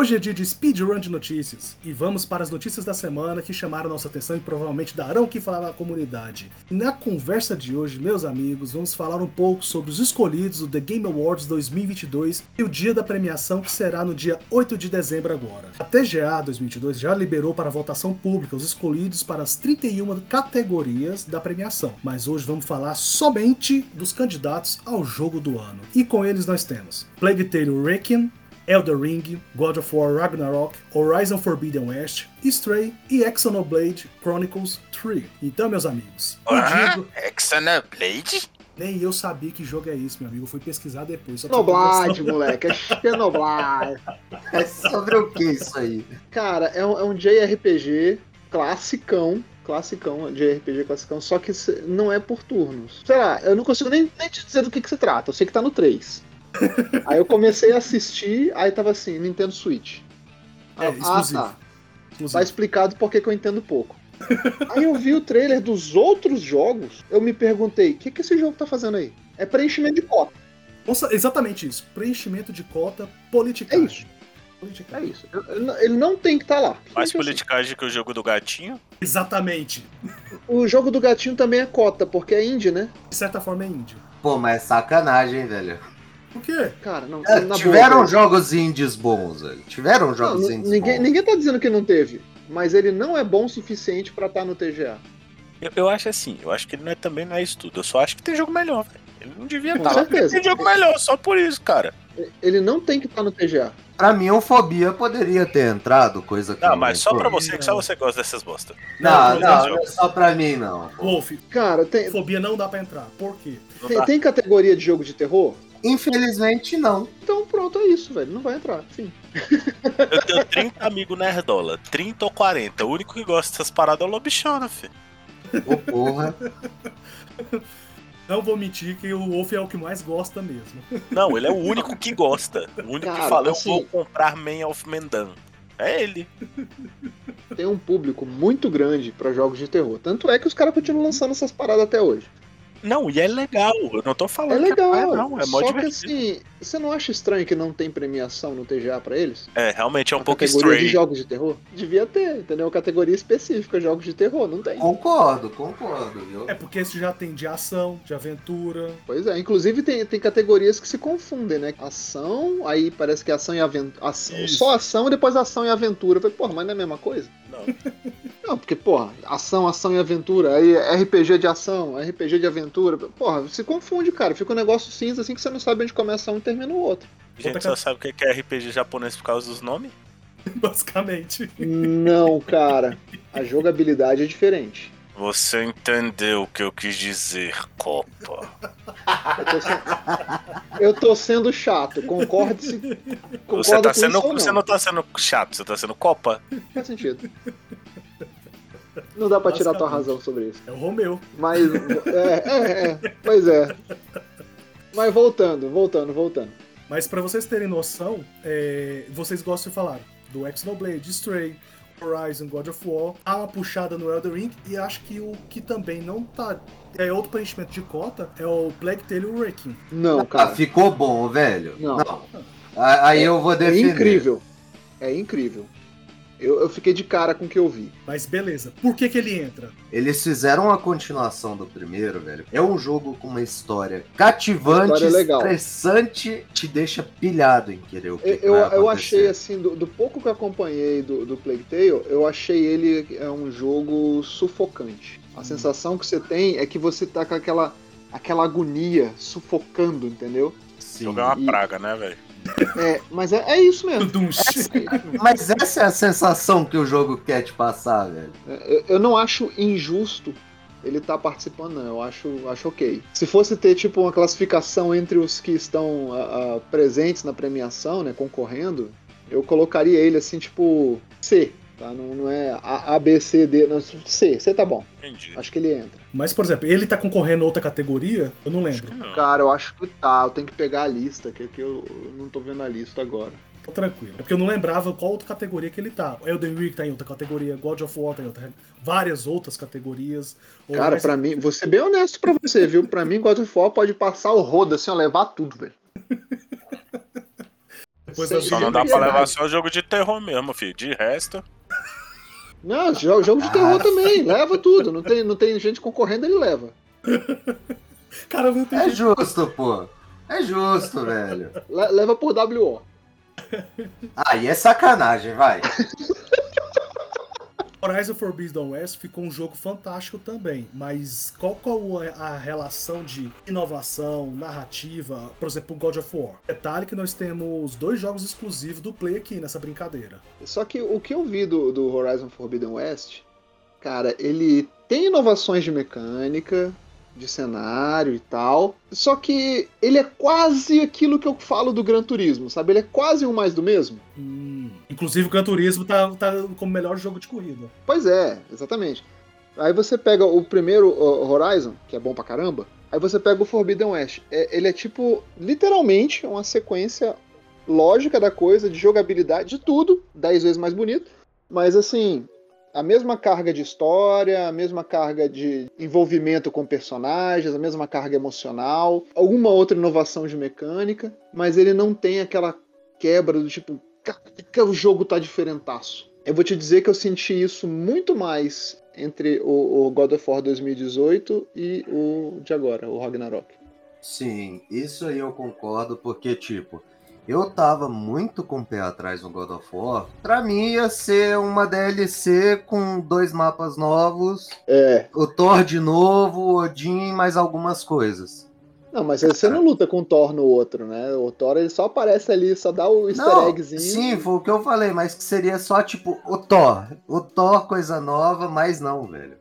Hoje é dia de speedrun de notícias e vamos para as notícias da semana que chamaram nossa atenção e provavelmente darão o que falar na comunidade. Na conversa de hoje, meus amigos, vamos falar um pouco sobre os escolhidos do The Game Awards 2022 e o dia da premiação que será no dia 8 de dezembro agora. A TGA 2022 já liberou para votação pública os escolhidos para as 31 categorias da premiação, mas hoje vamos falar somente dos candidatos ao jogo do ano. E com eles nós temos Plague Tale Requiem, Elder Ring, God of War Ragnarok, Horizon Forbidden West, Stray e Xenoblade Chronicles 3. Então, meus amigos, ah, digo... Xenoblade? Nem eu sabia que jogo é esse, meu amigo. Eu fui pesquisar depois. Xenoblade, moleque. É Xenoblade. é sobre o que isso aí? Cara, é um, é um JRPG classicão classicão, de RPG classicão, só que não é por turnos. Sei lá, eu não consigo nem, nem te dizer do que, que se trata, eu sei que tá no 3 aí eu comecei a assistir, aí tava assim, Nintendo Switch. É, ah, exclusivo. tá. Exclusivo. Tá explicado por que eu entendo pouco. aí eu vi o trailer dos outros jogos, eu me perguntei, o que, que esse jogo tá fazendo aí? É preenchimento de cota. Nossa, exatamente isso. Preenchimento de cota, politicagem. É isso. É isso. Ele não tem que estar tá lá. Mais politicagem assim. que o jogo do gatinho? Exatamente. O jogo do gatinho também é cota, porque é indie, né? De certa forma é indie. Pô, mas é sacanagem, velho. O quê? Cara, não. É, tiveram boa, jogos indies bons, velho. Tiveram jogos não, indies ninguém, bons. Ninguém tá dizendo que não teve. Mas ele não é bom o suficiente para estar tá no TGA. Eu, eu, acho assim, eu acho que ele não é, também não é isso tudo. Eu só acho que tem jogo melhor, velho. Ele não devia estar tá. Tem jogo melhor, só por isso, cara. Ele não tem que estar tá no TGA. Pra mim, o Fobia poderia ter entrado, coisa que. Não, mas só pra você, que só você gosta dessas bosta. Não, não, não, não é só pra mim, não. Wolf, cara, tem. Fobia não dá pra entrar. Por quê? Tem, tem, categoria de jogo de terror? Infelizmente, não. Então pronto, é isso, velho. Não vai entrar. Sim. Eu tenho 30 amigos nerdola, 30 ou 40. O único que gosta dessas paradas é o Lobichona, filho. Ô, porra. Não vou mentir que o Wolf é o que mais gosta mesmo. Não, ele é o único que gosta. O único Cara, que fala, assim, eu vou comprar Man of Mendan. É ele. Tem um público muito grande para jogos de terror. Tanto é que os caras continuam lançando essas paradas até hoje. Não, e é legal. Eu não tô falando é legal. que é, não. É Só que assim, você não acha estranho que não tem premiação no TGA pra eles? É, realmente é um A pouco categoria estranho. de jogos de terror? Devia ter, entendeu? Categoria específica, jogos de terror, não tem. Concordo, concordo, viu? É porque esse já tem de ação, de aventura. Pois é, inclusive tem, tem categorias que se confundem, né? Ação, aí parece que é ação e aventura. Ação, só ação e depois ação e aventura. falei, porra, mas não é a mesma coisa? Não. Não, porque, porra, ação, ação e aventura, aí RPG de ação, RPG de aventura, porra, se confunde, cara. Fica um negócio cinza assim que você não sabe onde começa um e termina o outro. A gente só sabe o que é RPG japonês por causa dos nomes? Basicamente. Não, cara. A jogabilidade é diferente. Você entendeu o que eu quis dizer, Copa. Eu tô sendo, eu tô sendo chato, concorde-se. Você, tá sendo, você não. não tá sendo chato, você tá sendo Copa. Faz sentido. Não dá pra tirar tua razão sobre isso. É o Romeu. Mas. É, é, é. Pois é. Mas voltando, voltando, voltando. Mas para vocês terem noção, é, vocês gostam de falar do Xenoblade, Stray, Horizon, God of War, há uma puxada no Elder Ring e acho que o que também não tá é outro preenchimento de cota é o Plague Tale Wrecking. Não, cara. Ah, ficou bom, velho. Não. não. Aí é, eu vou defender. É incrível. É incrível. Eu, eu fiquei de cara com o que eu vi. Mas beleza, por que que ele entra? Eles fizeram a continuação do primeiro, velho. É um jogo com uma história cativante, história estressante, te deixa pilhado em querer o que Eu, eu, eu achei, assim, do, do, pouco que eu acompanhei do, do Plague Tale, eu achei ele é um jogo sufocante. A hum. sensação que você tem é que você tá com aquela, aquela agonia sufocando, entendeu? Sim. Jogar uma e... praga, né, velho? É, mas é, é isso mesmo. Essa, mas essa é a sensação que o jogo quer te passar, velho. É, eu, eu não acho injusto ele tá participando, não. Eu acho, acho ok. Se fosse ter, tipo, uma classificação entre os que estão uh, presentes na premiação, né, concorrendo, eu colocaria ele assim, tipo, C. Tá? Não, não é A, A, B, C, D. Não, C, C tá bom. Entendi. Acho que ele entra. Mas, por exemplo, ele tá concorrendo a outra categoria? Eu não lembro. Não. Cara, eu acho que tá. Eu tenho que pegar a lista, que, que eu, eu não tô vendo a lista agora. Tô tranquilo. É porque eu não lembrava qual outra categoria que ele tá. Elden Ring tá em outra categoria, God of War tá em outra várias outras categorias. Cara, mais... para mim, vou ser bem honesto pra você, viu? Pra mim, God of War pode passar o rodo assim, ó, levar tudo, velho. Só não dá pra levar só jogo de terror mesmo, filho. De resto. Não, jogo, jogo de terror também, leva tudo. Não tem, não tem gente concorrendo, ele leva. Cara, não tem É jeito. justo, pô. É justo, velho. Le- leva por WO. Aí é sacanagem, vai. Horizon Forbidden West ficou um jogo fantástico também, mas qual, qual é a relação de inovação, narrativa, por exemplo, God of War? Detalhe que nós temos dois jogos exclusivos do Play aqui nessa brincadeira. Só que o que eu vi do, do Horizon Forbidden West, cara, ele tem inovações de mecânica, de cenário e tal. Só que ele é quase aquilo que eu falo do Gran Turismo, sabe? Ele é quase um mais do mesmo. Hum. Inclusive o Gran Turismo tá, tá como melhor jogo de corrida. Pois é, exatamente. Aí você pega o primeiro uh, Horizon, que é bom pra caramba. Aí você pega o Forbidden West. É- ele é tipo, literalmente, uma sequência lógica da coisa, de jogabilidade, de tudo, 10 vezes mais bonito. Mas assim, a mesma carga de história, a mesma carga de envolvimento com personagens, a mesma carga emocional, alguma outra inovação de mecânica, mas ele não tem aquela quebra do tipo, "Cara, que o jogo tá diferentaço. Eu vou te dizer que eu senti isso muito mais entre o, o God of War 2018 e o de agora, o Ragnarok. Sim, isso aí eu concordo, porque, tipo, eu tava muito com o pé atrás no God of War. Pra mim ia ser uma DLC com dois mapas novos, É. o Thor de novo, o Odin e mais algumas coisas. Não, mas você não luta com o Thor no outro, né? O Thor ele só aparece ali, só dá o easter Não, eggzinho. sim, foi o que eu falei, mas que seria só, tipo, o Thor. O Thor, coisa nova, mas não, velho.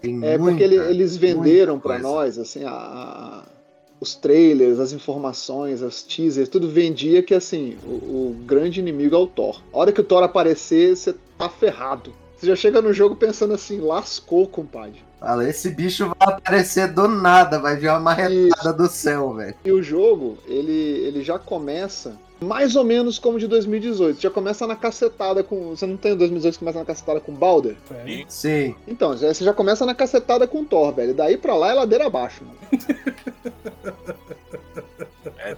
Tem É muita, porque ele- eles venderam coisa. nós, assim, a- a- os trailers, as informações, as teasers, tudo vendia que, assim, o, o grande inimigo é o Thor. A hora que o Thor aparecer, você tá ferrado. Você já chega no jogo pensando assim, lascou, compadre. Fala, esse bicho vai aparecer do nada, vai vir uma marretada do céu, velho. E o jogo, ele, ele já começa mais ou menos como de 2018. Já começa na cacetada com. Você não tem o 2018 que começa na cacetada com Balder? Velho. Sim. Então, já- você já começa na cacetada com Thor, velho. Daí pra lá é ladeira abaixo, mano.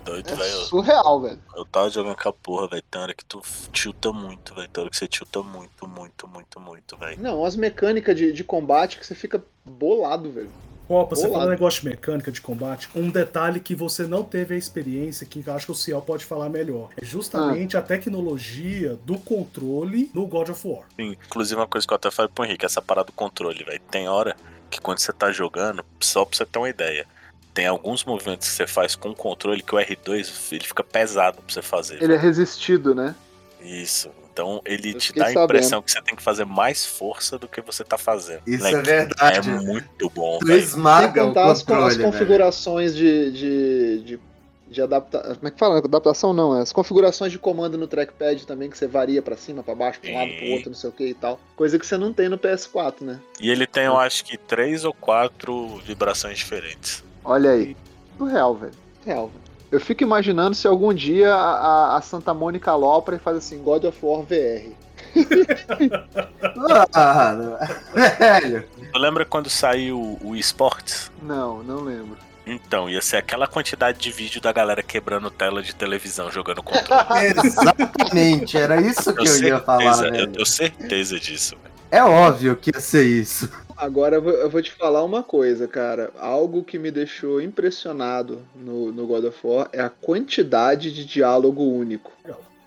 É doido, É velho. surreal, velho. Eu tava jogando com a porra, velho. Tem hora que tu tilta muito, velho. Tem hora que você tilta muito, muito, muito, muito, velho. Não, as mecânicas de, de combate que você fica bolado, velho. Opa, você falou negócio de mecânica de combate, um detalhe que você não teve a experiência, que eu acho que o Ciel pode falar melhor, é justamente a tecnologia do controle no God of War. Sim, Inclusive, uma coisa que eu até falei pro Henrique, essa parada do controle, velho. Tem hora que quando você tá jogando, só pra você ter uma ideia, tem alguns movimentos que você faz com o controle que o R2 ele fica pesado pra você fazer. Ele é resistido, né? Isso. Então ele Eu te dá a sabendo. impressão que você tem que fazer mais força do que você tá fazendo. Isso Né? é verdade. É muito bom, Tu esmaga o contar as, as controle, configurações de, de, de, de adaptação. Como é que fala? Adaptação não, é as configurações de comando no trackpad também, que você varia pra cima, pra baixo, pra um lado, pro outro, não sei o que e tal. Coisa que você não tem no PS4, né? E ele tem, eu acho que, três ou quatro vibrações diferentes. Olha aí. Real, velho. Real, velho. Eu fico imaginando se algum dia a, a- Santa Mônica Lopra e faz assim, God of War VR. Ah, velho. Tu lembra quando saiu o eSports? Não, não lembro. Então, ia ser aquela quantidade de vídeo da galera quebrando tela de televisão jogando controle. Exatamente, era isso que eu, ia falar, certeza, eu velho. tenho certeza disso, velho. É óbvio que ia ser isso. Agora eu vou, te falar uma coisa, cara. Algo que me deixou impressionado no, no God of War é a quantidade de diálogo único.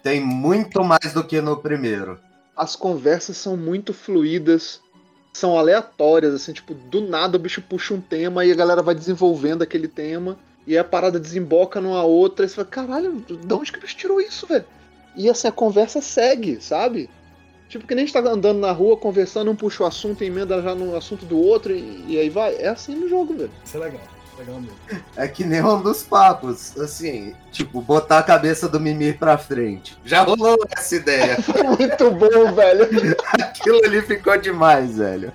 Tem muito mais do que no primeiro. As conversas são muito fluídas, são aleatórias, assim, tipo, do nada o bicho puxa um tema e a galera vai desenvolvendo aquele tema, e a parada desemboca numa outra, e você fala, caralho, de onde que o bicho tirou isso, velho? E assim, a conversa segue, sabe? Tipo, que nem a gente tá andando na rua, conversando, um puxa o assunto, emenda já no assunto do outro, e, e aí vai. É assim no jogo, velho. Isso é legal, legal mesmo. É que nem um dos papos, assim, tipo, botar a cabeça do Mimir pra frente. Já rolou essa ideia. Muito bom, velho. Aquilo ali ficou demais, velho.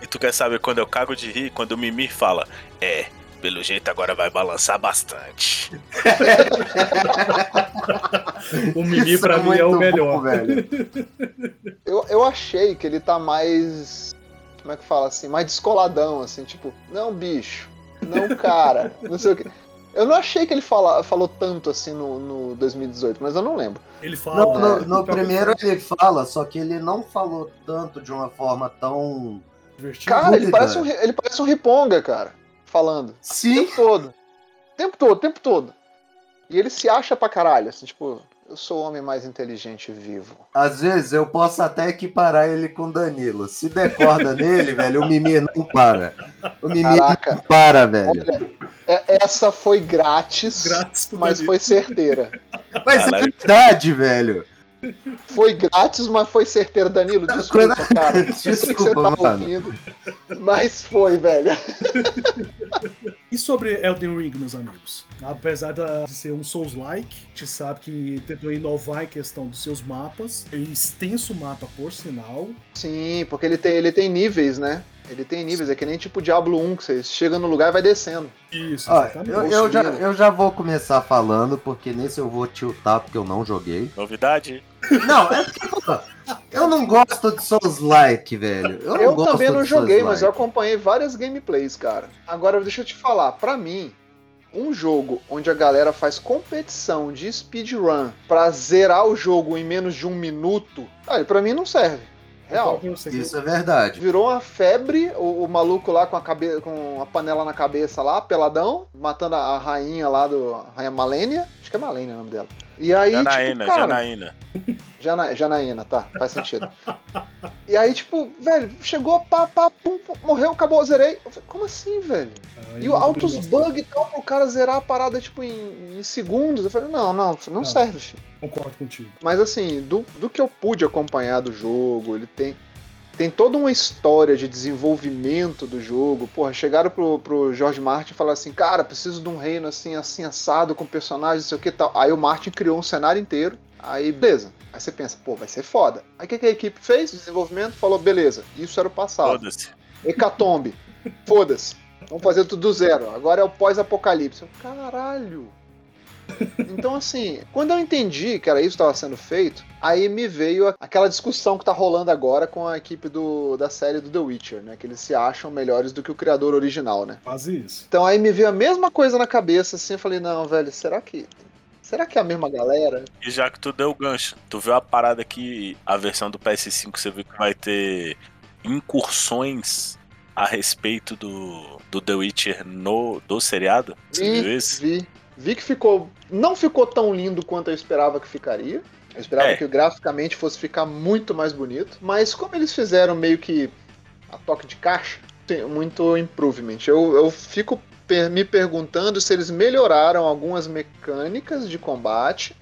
E tu quer saber quando eu cago de rir? Quando o Mimir fala, é, pelo jeito agora vai balançar bastante. O Mimi pra mim é o melhor. bom, velho. Eu, eu achei que ele tá mais. Como é que fala assim? Mais descoladão, assim, tipo, não, bicho, não, cara, não sei o quê. Eu não achei que ele fala, falou tanto assim no, no 2018, mas eu não lembro. Ele fala. No, no- é, no que primeiro ele fala, só que ele não falou tanto de uma forma tão. divertido. Cara, ele parece, um, ele parece um riponga, cara, falando. O Sim, tempo todo. O tempo todo, o tempo todo. E ele se acha pra caralho, assim, tipo, eu sou o homem mais inteligente vivo. às vezes eu posso até equiparar ele com Danilo. Se der corda nele, velho, o Mimir não para. O Mimir Caraca, não para, velho. olha, é- essa foi grátis, Grátis mas Danilo. foi certeira. Mas é Caralho. verdade, velho. Foi grátis, mas foi certeira. Danilo, desculpa, cara. Eu sei que você Desculpa, tá mano. ouvindo, mas foi, velho. E sobre Elden Ring, meus amigos? Apesar de ser um Souls-like, a gente sabe que tentou inovar em questão dos seus mapas. É extenso mapa, por sinal. Sim, porque ele tem, ele tem níveis, né? Ele tem níveis, é que nem tipo Diablo 1, que você chega no lugar e vai descendo. Isso, exatamente. eu, eu já, eu já vou começar falando, porque nesse eu vou tiltar, porque eu não joguei. Novidade? Não, é porque, eu não gosto de Souls-like, velho. Eu, não Eu gosto também não joguei, mas eu acompanhei várias gameplays, cara. Agora, deixa eu te falar, pra mim, um jogo onde a galera faz competição de speedrun pra zerar o jogo em menos de um minuto, olha, pra mim não serve. Real. Isso é verdade. Virou uma febre, o, o maluco lá com a, cabe... com a panela na cabeça lá, peladão, matando a, a rainha lá do. A rainha Malênia. Acho que é Malênia o nome dela. E aí, Janaína, tipo, cara, Janaína. Jana, Janaína, tá, faz sentido. e aí, tipo, velho, chegou, pá, pá, pum, pum, morreu, acabou, zerei. Eu falei, como assim, velho? E o altos bug e tal, pro cara zerar a parada, tipo, em, em segundos. Eu falei, não, não, não Não. serve, filho. Concordo contigo. Mas assim, do, do que eu pude acompanhar do jogo, ele tem. Tem toda uma história de desenvolvimento do jogo. Porra, chegaram pro, pro George Martin e falaram assim: cara, preciso de um reino assim, assim, assado, com personagens, não sei o que tal. Aí o Martin criou um cenário inteiro. Aí, beleza. Aí você pensa, pô, vai ser foda. Aí o que, que a equipe fez? Desenvolvimento falou: beleza, isso era o passado. Foda-se. Hecatombe. Foda-se. Vamos fazer tudo do zero. Agora é o pós-apocalipse. Caralho. Então, assim, quando eu entendi que era isso que estava sendo feito, aí me veio aquela discussão que tá rolando agora com a equipe do, da série do The Witcher, né? Que eles se acham melhores do que o criador original, né? Quase isso. Então aí me veio a mesma coisa na cabeça, assim, eu falei, não, velho, será que. Será que é a mesma galera? E já que tu deu o gancho, tu viu a parada que a versão do PS5 você viu que vai ter incursões a respeito do, do The Witcher no, do seriado? Você viu Vi, isso? vi. Vi que ficou. Não ficou tão lindo quanto eu esperava que ficaria. Eu esperava É. que graficamente fosse ficar muito mais bonito. Mas como eles fizeram meio que a toque de caixa, tem muito improvement. Eu, eu fico me perguntando se eles melhoraram algumas mecânicas de combate.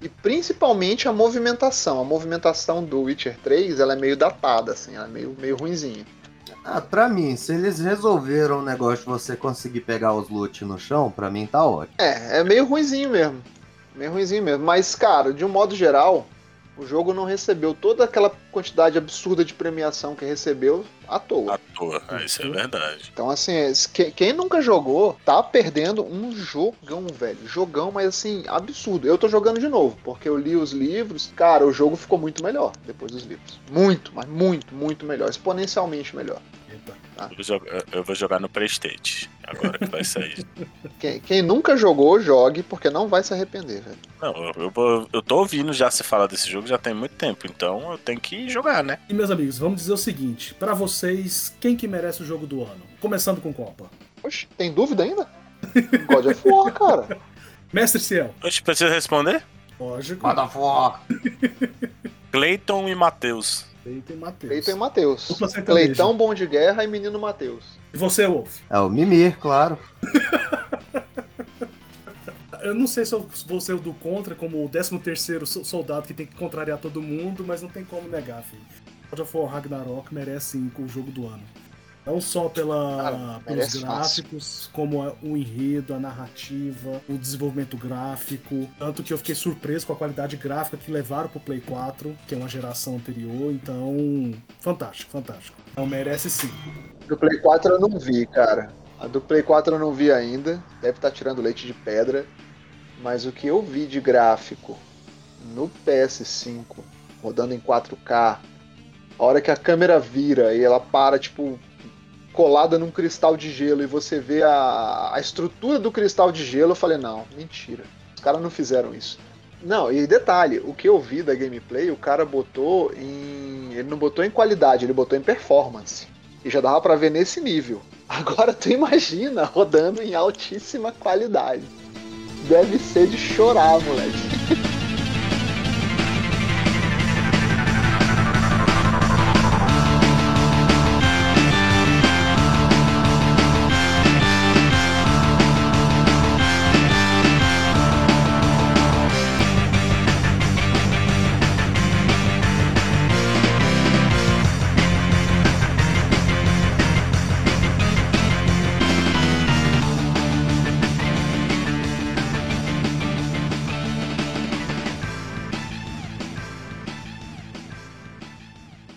E principalmente a movimentação. A movimentação do Witcher 3 ela é meio datada, assim, ela é meio, meio ruinzinha. Ah, pra mim, se eles resolveram o negócio de você conseguir pegar os loot no chão, pra mim tá ótimo. É, é meio ruinzinho mesmo. Meio ruinzinho mesmo. Mas, cara, de um modo geral, o jogo não recebeu toda aquela quantidade absurda de premiação que recebeu à toa. À toa, ah, isso é verdade. Então, assim, que- quem nunca jogou tá perdendo um jogão, velho. Jogão, mas assim, absurdo. Eu tô jogando de novo, porque eu li os livros. Cara, o jogo ficou muito melhor depois dos livros. Muito, mas muito, muito melhor. Exponencialmente melhor. Eita. Eu vou, jogar, eu vou jogar no Playstation, agora que vai sair. Quem, quem nunca jogou, jogue, porque não vai se arrepender, velho. Não, eu, eu, eu tô ouvindo já se falar desse jogo já tem muito tempo, então eu tenho que jogar, né? E meus amigos, vamos dizer o seguinte: pra vocês, quem que merece o jogo do ano? Começando com Copa. Oxe, tem dúvida ainda? God of War, cara. Mestre Ciel. Eu te preciso responder? Lógico. Manda fogo! Clayton e Matheus. Cleiton e Matheus. Cleiton e Matheus. Cleitão Bom de Guerra e Menino Matheus. E você, Wolf? É o Mimir, claro. Eu não sei se eu vou ser o do contra, como o 13 terceiro soldado que tem que contrariar todo mundo, mas não tem como negar, filho. God of War Ragnarok merece sim o jogo do ano. Não só pela, Cara, pelos gráficos, como a- o enredo, a narrativa, o desenvolvimento gráfico. Tanto que eu fiquei surpreso com a qualidade gráfica que levaram pro Play 4, que é uma geração anterior. Então, fantástico, fantástico. Então merece sim. Do Play 4 eu não vi, cara. A do Play 4 eu não vi ainda. Deve estar tirando leite de pedra. Mas o que eu vi de gráfico no PS5, rodando em 4K, a hora que a câmera vira e ela para, tipo, colada num cristal de gelo e você vê a, a estrutura do cristal de gelo, eu falei, não, mentira. Os caras não fizeram isso. Não, e detalhe, o que eu vi da gameplay, o cara botou em. Ele não botou em qualidade, ele botou em performance. E já dava para ver nesse nível. Agora tu imagina rodando em altíssima qualidade. Deve ser de chorar, moleque.